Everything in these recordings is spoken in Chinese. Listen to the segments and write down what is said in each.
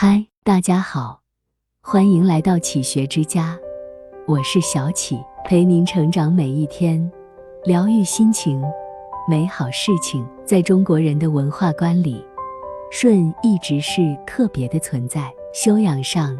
嗨，大家好，欢迎来到启学之家，我是小启，陪您成长每一天，疗愈心情，美好事情。在中国人的文化观里，顺一直是特别的存在。修养上，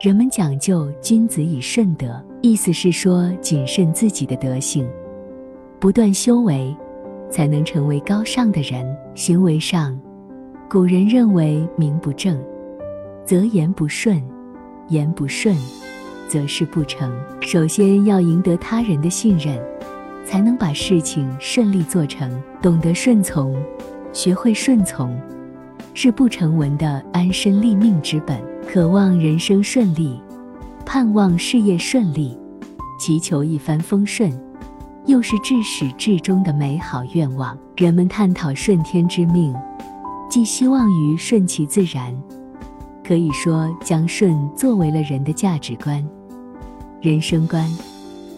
人们讲究君子以顺德，意思是说谨慎自己的德行，不断修为，才能成为高尚的人。行为上，古人认为名不正。则言不顺，言不顺，则事不成。首先要赢得他人的信任，才能把事情顺利做成。懂得顺从，学会顺从，是不成文的安身立命之本。渴望人生顺利，盼望事业顺利，祈求一帆风顺，又是至始至终的美好愿望。人们探讨顺天之命，寄希望于顺其自然。可以说，将顺作为了人的价值观、人生观、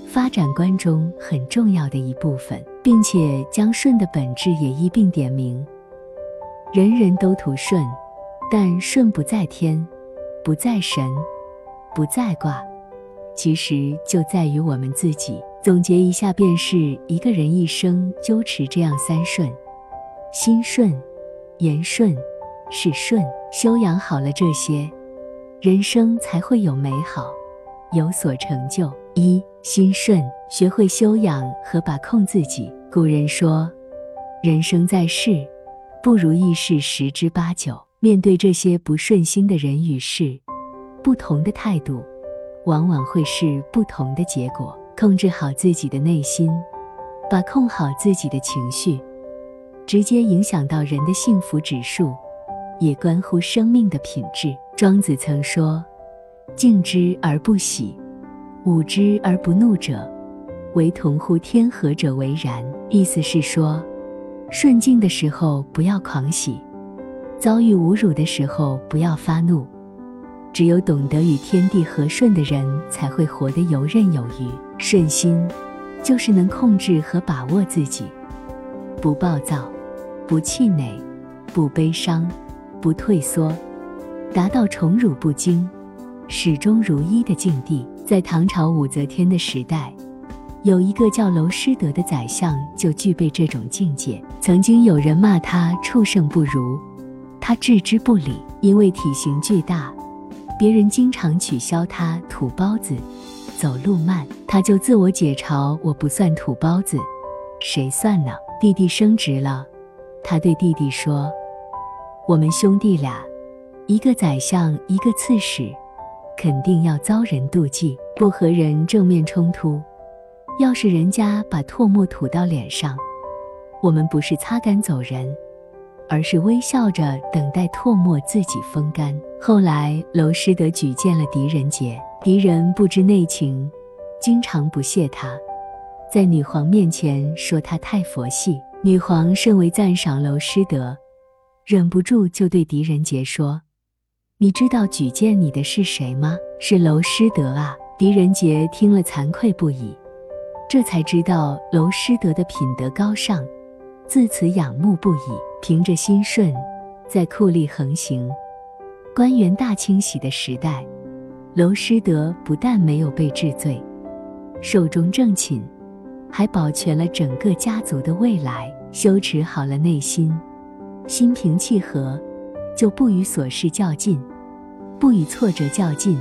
发展观中很重要的一部分，并且将顺的本质也一并点明。人人都图顺，但顺不在天，不在神，不在卦，其实就在于我们自己。总结一下，便是一个人一生纠持这样三顺：心顺、言顺、事顺。修养好了这些，人生才会有美好，有所成就。一心顺，学会修养和把控自己。古人说：“人生在世，不如意事十之八九。”面对这些不顺心的人与事，不同的态度，往往会是不同的结果。控制好自己的内心，把控好自己的情绪，直接影响到人的幸福指数。也关乎生命的品质。庄子曾说：“静之而不喜，武之而不怒者，唯同乎天和者为然。”意思是说，顺境的时候不要狂喜，遭遇侮辱的时候不要发怒。只有懂得与天地和顺的人，才会活得游刃有余。顺心，就是能控制和把握自己，不暴躁，不气馁，不悲伤。不退缩，达到宠辱不惊、始终如一的境地。在唐朝武则天的时代，有一个叫娄师德的宰相，就具备这种境界。曾经有人骂他畜生不如，他置之不理。因为体型巨大，别人经常取笑他土包子、走路慢，他就自我解嘲：“我不算土包子，谁算呢？”弟弟升职了，他对弟弟说。我们兄弟俩，一个宰相，一个刺史，肯定要遭人妒忌。不和人正面冲突，要是人家把唾沫吐到脸上，我们不是擦干走人，而是微笑着等待唾沫自己风干。后来，娄师德举荐了狄仁杰，狄仁不知内情，经常不屑他，在女皇面前说他太佛系。女皇甚为赞赏娄师德。忍不住就对狄仁杰说：“你知道举荐你的是谁吗？是娄师德啊！”狄仁杰听了惭愧不已，这才知道娄师德的品德高尚，自此仰慕不已。凭着心顺，在酷吏横行、官员大清洗的时代，娄师德不但没有被治罪，寿终正寝，还保全了整个家族的未来。修持好了内心。心平气和，就不与琐事较劲，不与挫折较劲，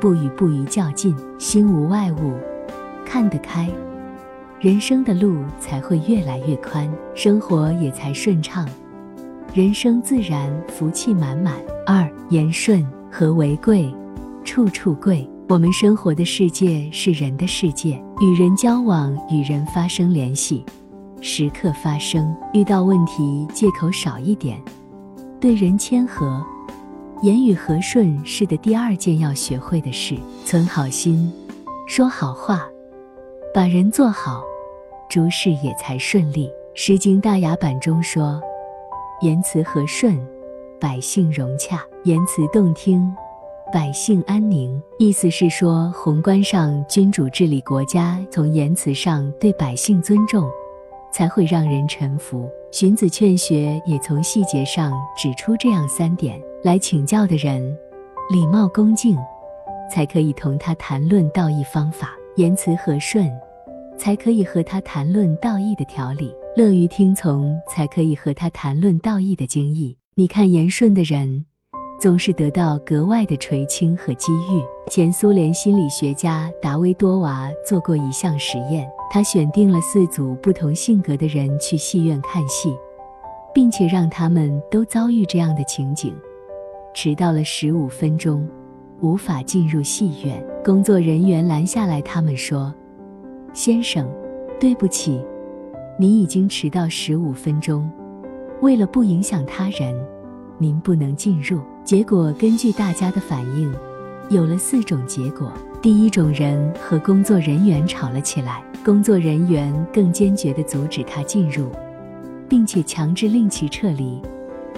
不与不愉较劲。心无外物，看得开，人生的路才会越来越宽，生活也才顺畅，人生自然福气满满。二言顺，和为贵，处处贵。我们生活的世界是人的世界，与人交往，与人发生联系。时刻发生，遇到问题借口少一点，对人谦和，言语和顺是的第二件要学会的事。存好心，说好话，把人做好，诸事也才顺利。《诗经·大雅》版中说：“言辞和顺，百姓融洽；言辞动听，百姓安宁。”意思是说，宏观上君主治理国家，从言辞上对百姓尊重。才会让人臣服。荀子劝学也从细节上指出这样三点：来请教的人，礼貌恭敬，才可以同他谈论道义方法；言辞和顺，才可以和他谈论道义的条理；乐于听从，才可以和他谈论道义的经义。你看，言顺的人。总是得到格外的垂青和机遇。前苏联心理学家达维多娃做过一项实验，他选定了四组不同性格的人去戏院看戏，并且让他们都遭遇这样的情景：迟到了十五分钟，无法进入戏院。工作人员拦下来，他们说：“先生，对不起，你已经迟到十五分钟。为了不影响他人，您不能进入。”结果根据大家的反应，有了四种结果。第一种人和工作人员吵了起来，工作人员更坚决地阻止他进入，并且强制令其撤离，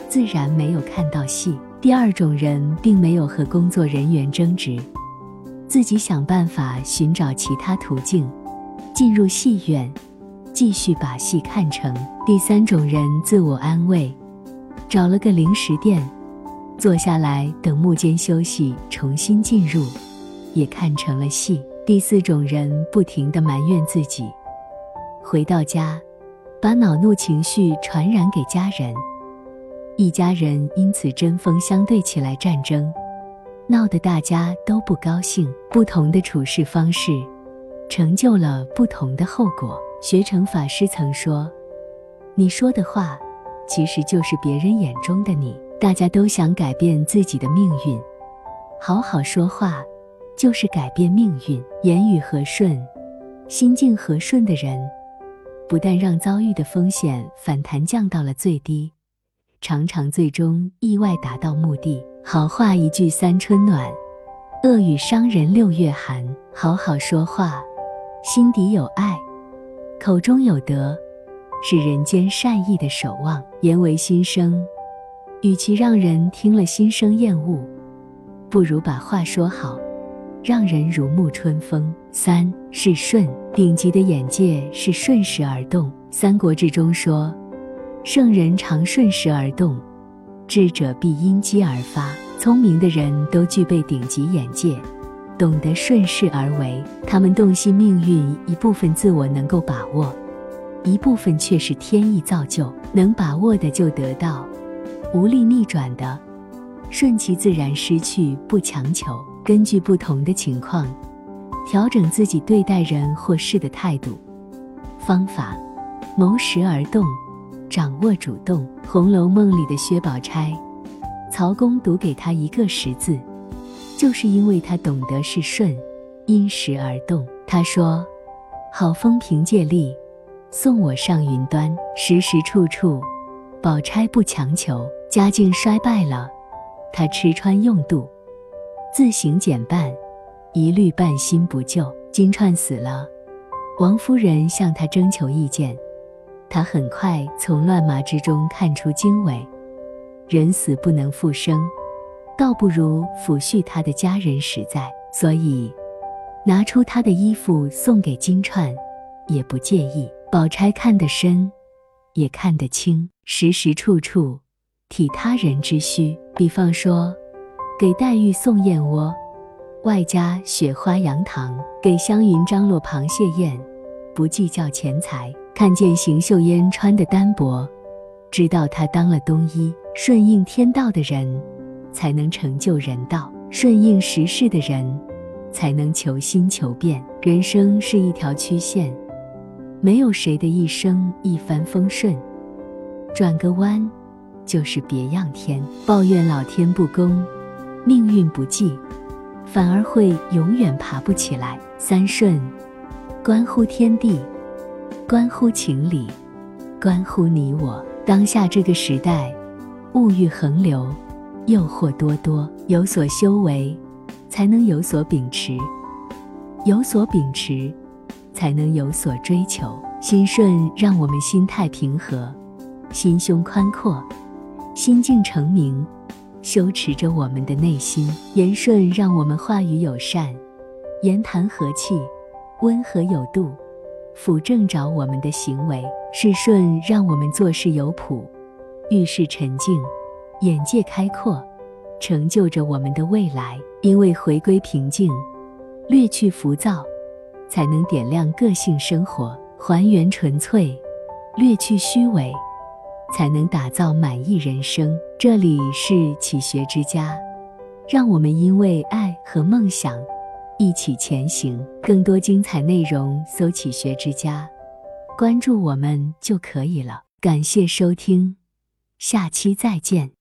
自然没有看到戏。第二种人并没有和工作人员争执，自己想办法寻找其他途径进入戏院，继续把戏看成。第三种人自我安慰，找了个零食店。坐下来等幕间休息，重新进入，也看成了戏。第四种人不停地埋怨自己，回到家，把恼怒情绪传染给家人，一家人因此针锋相对起来，战争闹得大家都不高兴。不同的处事方式，成就了不同的后果。学成法师曾说：“你说的话，其实就是别人眼中的你。”大家都想改变自己的命运，好好说话就是改变命运。言语和顺、心境和顺的人，不但让遭遇的风险反弹降到了最低，常常最终意外达到目的。好话一句三春暖，恶语伤人六月寒。好好说话，心底有爱，口中有德，是人间善意的守望。言为心声。与其让人听了心生厌恶，不如把话说好，让人如沐春风。三是顺，顶级的眼界是顺势而动。《三国志》中说：“圣人常顺势而动，智者必因机而发。”聪明的人都具备顶级眼界，懂得顺势而为。他们洞悉命运一部分自我能够把握，一部分却是天意造就。能把握的就得到。无力逆转的，顺其自然，失去不强求。根据不同的情况，调整自己对待人或事的态度。方法：谋时而动，掌握主动。《红楼梦》里的薛宝钗，曹公读给他一个“时”字，就是因为他懂得是顺，因时而动。他说：“好风凭借力，送我上云端。时时处处，宝钗不强求。”家境衰败了，他吃穿用度，自行减半，一律半新不旧。金钏死了，王夫人向他征求意见，他很快从乱麻之中看出经纬。人死不能复生，倒不如抚恤他的家人实在，所以拿出他的衣服送给金钏，也不介意。宝钗看得深，也看得清，时时处处。体他人之需，比方说，给黛玉送燕窝，外加雪花羊糖；给湘云张罗螃蟹宴，不计较钱财。看见邢岫烟穿的单薄，知道她当了冬衣。顺应天道的人，才能成就人道；顺应时势的人，才能求新求变。人生是一条曲线，没有谁的一生一帆风顺，转个弯。就是别样天，抱怨老天不公，命运不济，反而会永远爬不起来。三顺，关乎天地，关乎情理，关乎你我。当下这个时代，物欲横流，诱惑多多，有所修为，才能有所秉持；有所秉持，才能有所追求。心顺，让我们心态平和，心胸宽阔。心境澄明，修持着我们的内心；言顺让我们话语友善，言谈和气，温和有度，辅正着我们的行为；事顺让我们做事有谱，遇事沉静，眼界开阔，成就着我们的未来。因为回归平静，略去浮躁，才能点亮个性生活；还原纯粹，略去虚伪，才能打造满意人生。这里是启学之家，让我们因为爱和梦想一起前行。更多精彩内容，搜“启学之家”，关注我们就可以了。感谢收听，下期再见。